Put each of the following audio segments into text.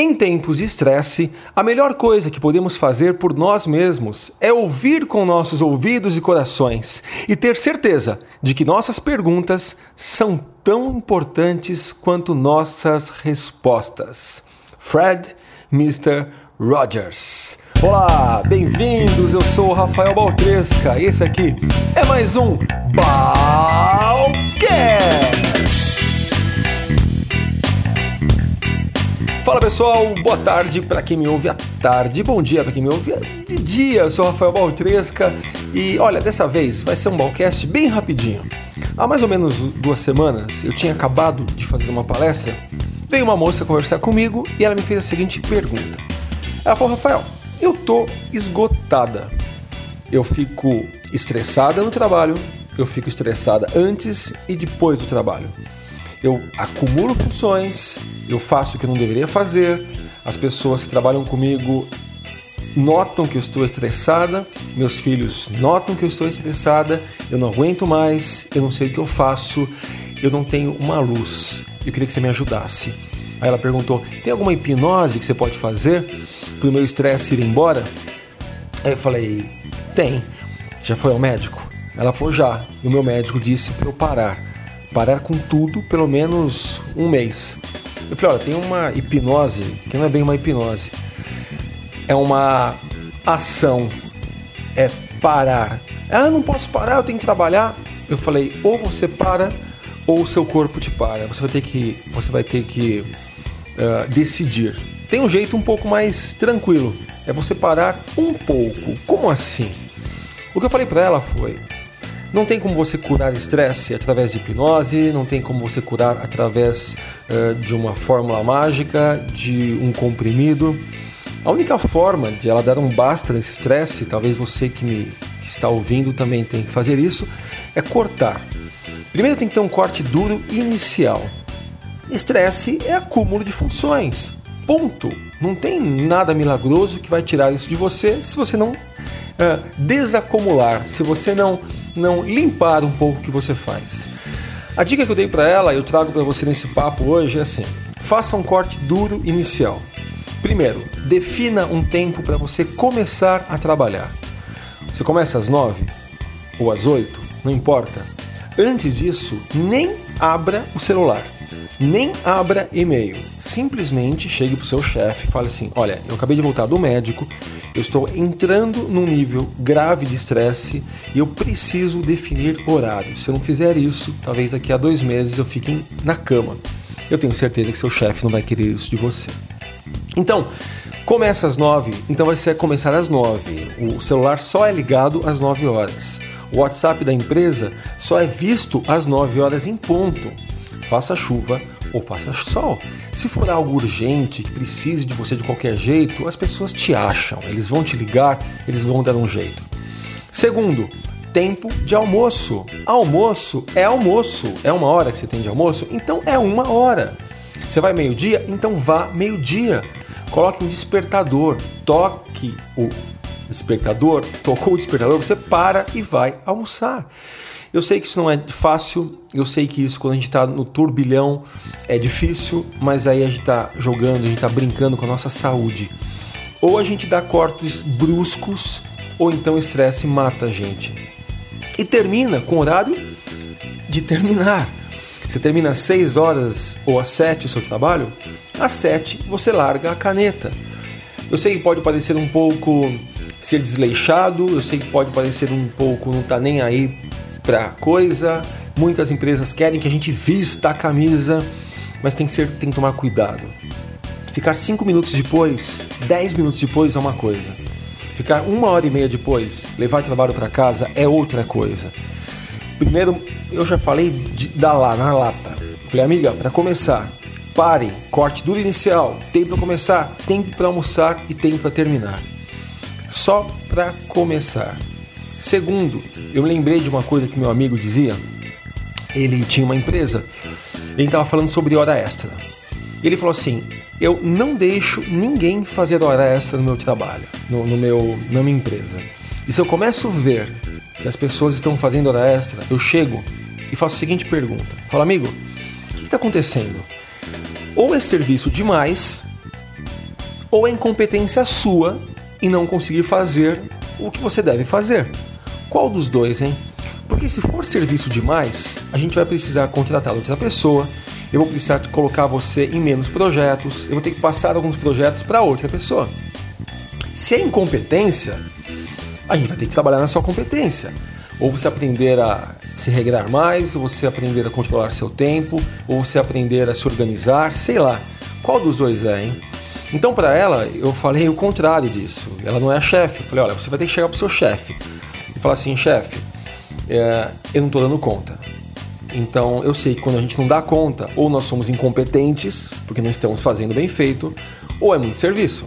Em tempos de estresse, a melhor coisa que podemos fazer por nós mesmos é ouvir com nossos ouvidos e corações e ter certeza de que nossas perguntas são tão importantes quanto nossas respostas. Fred Mr. Rogers. Olá, bem-vindos. Eu sou o Rafael Baltresca e esse aqui é mais um Balcast. Fala pessoal, boa tarde para quem me ouve à tarde, bom dia para quem me ouve de dia. Eu sou Rafael Baltresca e olha, dessa vez vai ser um balcast bem rapidinho. Há mais ou menos duas semanas eu tinha acabado de fazer uma palestra, veio uma moça conversar comigo e ela me fez a seguinte pergunta. Ela falou, Rafael, eu tô esgotada. Eu fico estressada no trabalho, eu fico estressada antes e depois do trabalho eu acumulo funções, eu faço o que eu não deveria fazer, as pessoas que trabalham comigo notam que eu estou estressada, meus filhos notam que eu estou estressada, eu não aguento mais, eu não sei o que eu faço, eu não tenho uma luz. Eu queria que você me ajudasse. Aí ela perguntou: tem alguma hipnose que você pode fazer para o meu estresse ir embora? Aí eu falei: tem. Já foi ao médico? Ela falou: já. E o meu médico disse para eu parar parar com tudo pelo menos um mês. Eu falei, olha, tem uma hipnose, que não é bem uma hipnose, é uma ação, é parar. Ah, não posso parar, eu tenho que trabalhar. Eu falei, ou você para, ou o seu corpo te para. Você vai ter que, você vai ter que uh, decidir. Tem um jeito um pouco mais tranquilo, é você parar um pouco. Como assim? O que eu falei para ela foi: não tem como você curar estresse através de hipnose, não tem como você curar através uh, de uma fórmula mágica, de um comprimido. A única forma de ela dar um basta nesse estresse, talvez você que me que está ouvindo também tenha que fazer isso, é cortar. Primeiro tem que ter um corte duro inicial. Estresse é acúmulo de funções. Ponto. Não tem nada milagroso que vai tirar isso de você se você não uh, desacumular, se você não não limpar um pouco o que você faz. A dica que eu dei para ela, eu trago para você nesse papo hoje é assim: faça um corte duro inicial. Primeiro, defina um tempo para você começar a trabalhar. Você começa às 9 ou às 8, não importa. Antes disso, nem abra o celular, nem abra e-mail. Simplesmente chegue para o seu chefe e fale assim: Olha, eu acabei de voltar do médico, eu estou entrando num nível grave de estresse e eu preciso definir horário. Se eu não fizer isso, talvez daqui a dois meses eu fique na cama. Eu tenho certeza que seu chefe não vai querer isso de você. Então, começa às nove, então vai ser começar às nove. O celular só é ligado às nove horas. O WhatsApp da empresa só é visto às nove horas em ponto. Faça chuva ou faça sol. Se for algo urgente, que precise de você de qualquer jeito, as pessoas te acham, eles vão te ligar, eles vão dar um jeito. Segundo, tempo de almoço. Almoço é almoço. É uma hora que você tem de almoço? Então é uma hora. Você vai meio-dia? Então vá meio-dia. Coloque um despertador, toque o despertador, tocou o despertador, você para e vai almoçar. Eu sei que isso não é fácil, eu sei que isso quando a gente está no turbilhão é difícil, mas aí a gente está jogando, a gente está brincando com a nossa saúde. Ou a gente dá cortes bruscos, ou então o estresse mata a gente. E termina com horário de terminar. Você termina às 6 horas ou às 7 o seu trabalho, às 7 você larga a caneta. Eu sei que pode parecer um pouco ser desleixado, eu sei que pode parecer um pouco não tá nem aí pra coisa. Muitas empresas querem que a gente vista a camisa, mas tem que ser, tem que tomar cuidado. Ficar 5 minutos depois, 10 minutos depois é uma coisa. Ficar uma hora e meia depois, levar trabalho para casa é outra coisa. Primeiro, eu já falei de, da lá, na lata. Falei, amiga, para começar, pare, corte duro inicial, tempo para começar, tempo para almoçar e tempo para terminar. Só para começar. Segundo, eu lembrei de uma coisa que meu amigo dizia. Ele tinha uma empresa, ele estava falando sobre hora extra. Ele falou assim: Eu não deixo ninguém fazer hora extra no meu trabalho, no, no meu, na minha empresa. E se eu começo a ver que as pessoas estão fazendo hora extra, eu chego e faço a seguinte pergunta: Fala, amigo, o que está acontecendo? Ou é serviço demais, ou é incompetência sua em não conseguir fazer o que você deve fazer. Qual dos dois, hein? Porque se for serviço demais, a gente vai precisar contratar outra pessoa, eu vou precisar colocar você em menos projetos, eu vou ter que passar alguns projetos para outra pessoa. Se é incompetência, a gente vai ter que trabalhar na sua competência. Ou você aprender a se regrar mais, ou você aprender a controlar seu tempo, ou você aprender a se organizar, sei lá. Qual dos dois é, hein? Então, para ela, eu falei o contrário disso. Ela não é a chefe. Eu falei: olha, você vai ter que chegar pro seu chefe e falar assim: chefe, é, eu não estou dando conta. Então, eu sei que quando a gente não dá conta, ou nós somos incompetentes, porque não estamos fazendo bem feito, ou é muito serviço.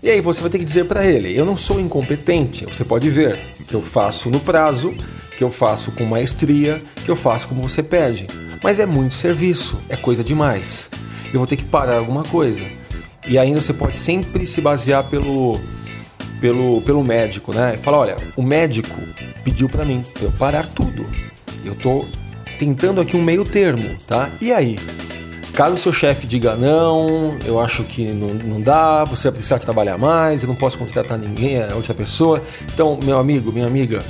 E aí você vai ter que dizer para ele: eu não sou incompetente. Você pode ver que eu faço no prazo, que eu faço com maestria, que eu faço como você pede. Mas é muito serviço, é coisa demais. Eu vou ter que parar alguma coisa. E ainda você pode sempre se basear pelo pelo, pelo médico, né? Fala, olha, o médico pediu para mim eu parar tudo. Eu tô tentando aqui um meio termo, tá? E aí? Caso o seu chefe diga não, eu acho que não, não dá, você vai precisar trabalhar mais, eu não posso contratar ninguém, é outra pessoa. Então, meu amigo, minha amiga,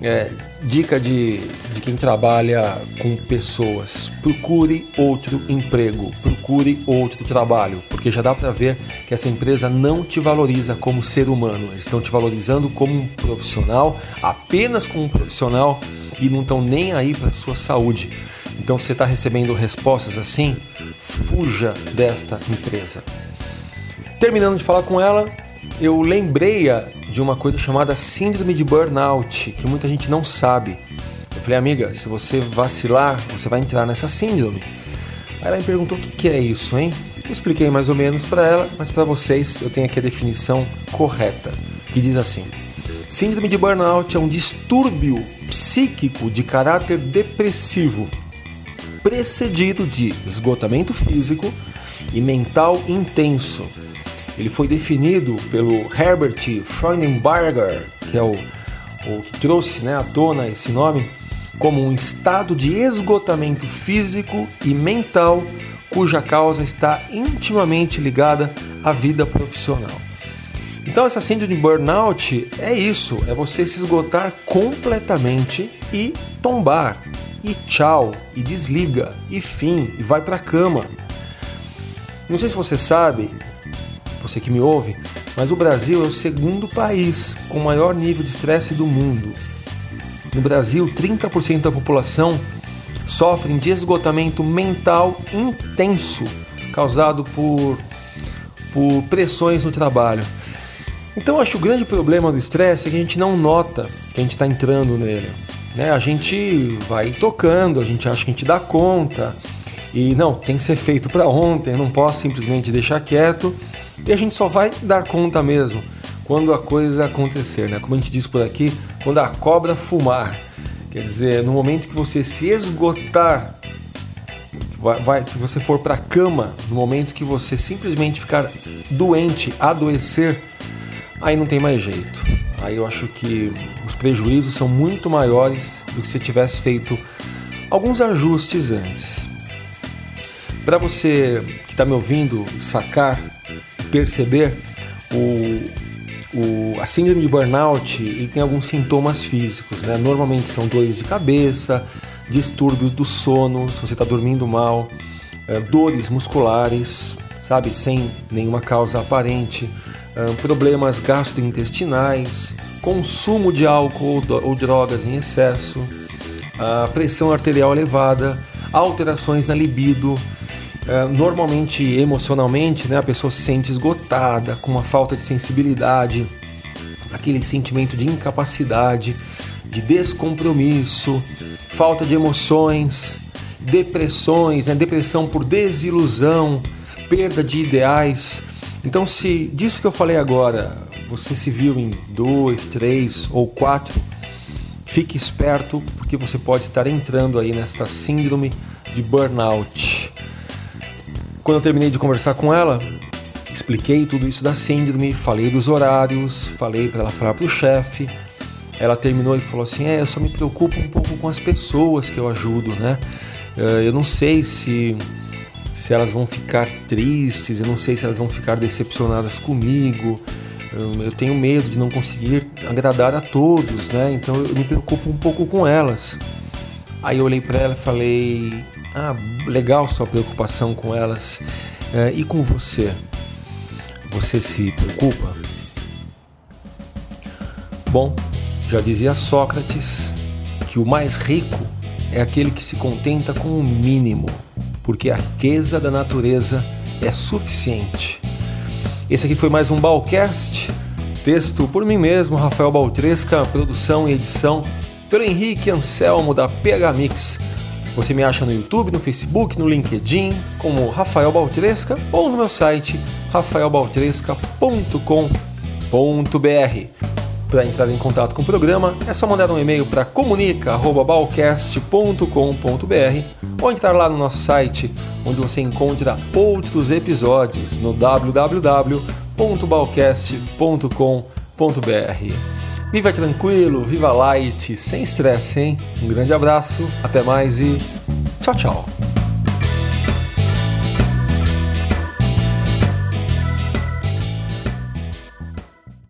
é, dica de, de quem trabalha com pessoas: procure outro emprego, procure outro trabalho, porque já dá para ver que essa empresa não te valoriza como ser humano, eles estão te valorizando como um profissional, apenas como um profissional e não estão nem aí para sua saúde. Então, se você está recebendo respostas assim, fuja desta empresa. Terminando de falar com ela, eu lembrei-a de uma coisa chamada síndrome de burnout, que muita gente não sabe. Eu falei, amiga, se você vacilar, você vai entrar nessa síndrome. Aí ela me perguntou o que é isso, hein? Eu expliquei mais ou menos para ela, mas para vocês eu tenho aqui a definição correta, que diz assim: Síndrome de burnout é um distúrbio psíquico de caráter depressivo, precedido de esgotamento físico e mental intenso, ele foi definido pelo Herbert Freudenberger, que é o, o que trouxe né, à tona esse nome, como um estado de esgotamento físico e mental cuja causa está intimamente ligada à vida profissional. Então essa síndrome de burnout é isso, é você se esgotar completamente e tombar. E tchau, e desliga, e fim, e vai para a cama. Não sei se você sabe, você que me ouve, mas o Brasil é o segundo país com maior nível de estresse do mundo. No Brasil, 30% da população sofrem de esgotamento mental intenso causado por, por pressões no trabalho. Então, acho que o grande problema do estresse é que a gente não nota que a gente está entrando nele. Né? A gente vai tocando, a gente acha que a gente dá conta, e não, tem que ser feito para ontem, não posso simplesmente deixar quieto e a gente só vai dar conta mesmo quando a coisa acontecer, né? Como a gente diz por aqui, quando a cobra fumar. Quer dizer, no momento que você se esgotar, vai, vai que você for para a cama, no momento que você simplesmente ficar doente, adoecer, aí não tem mais jeito. Aí eu acho que os prejuízos são muito maiores do que se tivesse feito alguns ajustes antes. Para você que está me ouvindo sacar perceber, o, o, a síndrome de burnout ele tem alguns sintomas físicos. Né? Normalmente são dores de cabeça, distúrbios do sono, se você está dormindo mal, é, dores musculares, sabe, sem nenhuma causa aparente, é, problemas gastrointestinais, consumo de álcool ou drogas em excesso, a pressão arterial elevada, alterações na libido, normalmente emocionalmente, né, a pessoa se sente esgotada, com uma falta de sensibilidade, aquele sentimento de incapacidade, de descompromisso, falta de emoções, depressões, né, depressão por desilusão, perda de ideais. Então, se disso que eu falei agora você se viu em dois, três ou quatro, fique esperto porque você pode estar entrando aí nesta síndrome de burnout. Quando eu terminei de conversar com ela, expliquei tudo isso da síndrome, falei dos horários, falei para ela falar para o chefe. Ela terminou e falou assim: É, eu só me preocupo um pouco com as pessoas que eu ajudo, né? Eh, eu não sei se se elas vão ficar tristes, eu não sei se elas vão ficar decepcionadas comigo. Eu tenho medo de não conseguir agradar a todos, né? Então eu me preocupo um pouco com elas. Aí eu olhei para ela e falei: Ah, legal sua preocupação com elas. É, e com você? Você se preocupa? Bom, já dizia Sócrates que o mais rico é aquele que se contenta com o mínimo, porque a riqueza da natureza é suficiente. Esse aqui foi mais um Balcast, texto por mim mesmo, Rafael Baltresca, produção e edição pelo Henrique Anselmo da PH Mix. Você me acha no YouTube, no Facebook, no LinkedIn, como Rafael Baltresca ou no meu site rafaelbaltresca.com.br. Para entrar em contato com o programa, é só mandar um e-mail para comunica@balcast.com.br ou entrar lá no nosso site, onde você encontra outros episódios no www.balcast.com.br. Viva tranquilo, viva light, sem estresse, hein? Um grande abraço, até mais e tchau, tchau.